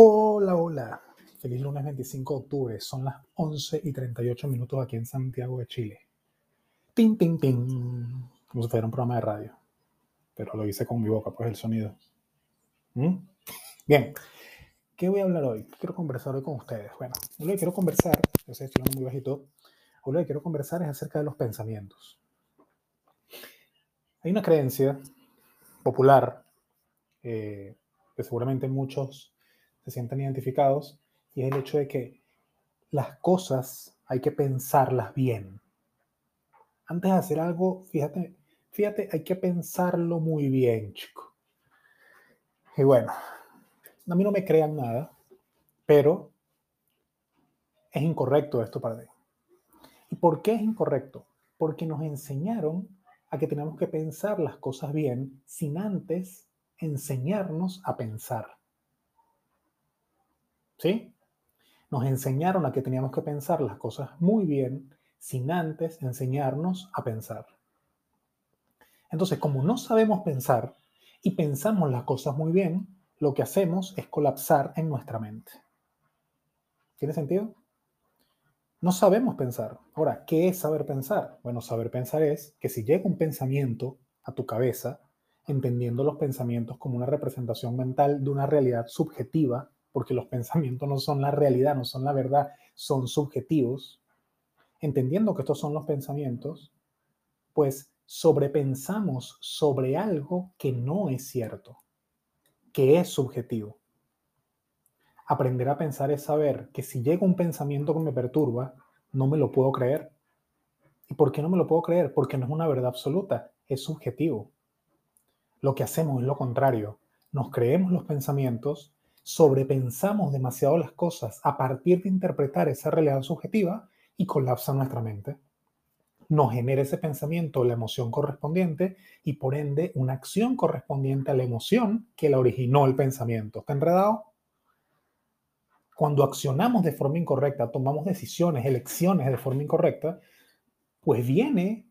Hola, hola. Feliz lunes 25 de octubre. Son las 11 y 38 minutos aquí en Santiago de Chile. Pim, pim, pim. Como si fuera un programa de radio. Pero lo hice con mi boca, pues el sonido. ¿Mm? Bien. ¿Qué voy a hablar hoy? ¿Qué quiero conversar hoy con ustedes? Bueno, lo que quiero conversar, yo sé, estoy muy bajito. Hoy quiero conversar es acerca de los pensamientos. Hay una creencia popular eh, que seguramente muchos se sienten identificados y es el hecho de que las cosas hay que pensarlas bien. Antes de hacer algo, fíjate, fíjate, hay que pensarlo muy bien, chico. Y bueno, a mí no me crean nada, pero es incorrecto esto para mí. ¿Y por qué es incorrecto? Porque nos enseñaron a que tenemos que pensar las cosas bien sin antes enseñarnos a pensar. ¿Sí? Nos enseñaron a que teníamos que pensar las cosas muy bien sin antes enseñarnos a pensar. Entonces, como no sabemos pensar y pensamos las cosas muy bien, lo que hacemos es colapsar en nuestra mente. ¿Tiene sentido? No sabemos pensar. Ahora, ¿qué es saber pensar? Bueno, saber pensar es que si llega un pensamiento a tu cabeza, entendiendo los pensamientos como una representación mental de una realidad subjetiva, porque los pensamientos no son la realidad, no son la verdad, son subjetivos, entendiendo que estos son los pensamientos, pues sobrepensamos sobre algo que no es cierto, que es subjetivo. Aprender a pensar es saber que si llega un pensamiento que me perturba, no me lo puedo creer. ¿Y por qué no me lo puedo creer? Porque no es una verdad absoluta, es subjetivo. Lo que hacemos es lo contrario. Nos creemos los pensamientos, sobrepensamos demasiado las cosas a partir de interpretar esa realidad subjetiva y colapsa nuestra mente. Nos genera ese pensamiento la emoción correspondiente y por ende una acción correspondiente a la emoción que la originó el pensamiento. ¿Está enredado? Cuando accionamos de forma incorrecta, tomamos decisiones, elecciones de forma incorrecta, pues viene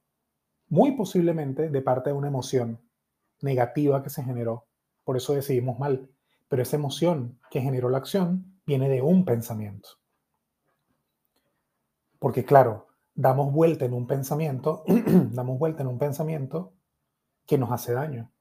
muy posiblemente de parte de una emoción negativa que se generó. Por eso decidimos mal. Pero esa emoción que generó la acción viene de un pensamiento. Porque claro, damos vuelta en un pensamiento, damos vuelta en un pensamiento que nos hace daño.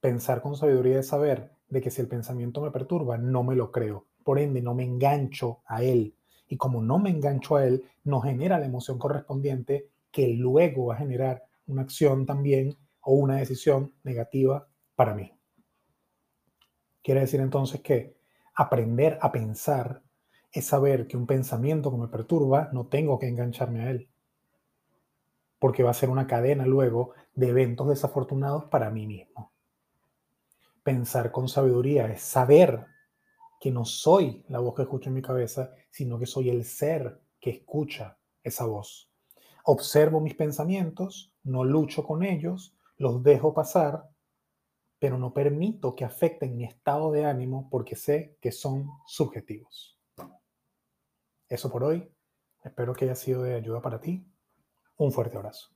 Pensar con sabiduría es saber de que si el pensamiento me perturba, no me lo creo. Por ende, no me engancho a él. Y como no me engancho a él, no genera la emoción correspondiente que luego va a generar una acción también o una decisión negativa para mí. Quiere decir entonces que aprender a pensar es saber que un pensamiento que me perturba no tengo que engancharme a él, porque va a ser una cadena luego de eventos desafortunados para mí mismo. Pensar con sabiduría es saber que no soy la voz que escucho en mi cabeza, sino que soy el ser que escucha esa voz. Observo mis pensamientos, no lucho con ellos, los dejo pasar, pero no permito que afecten mi estado de ánimo porque sé que son subjetivos. Eso por hoy. Espero que haya sido de ayuda para ti. Un fuerte abrazo.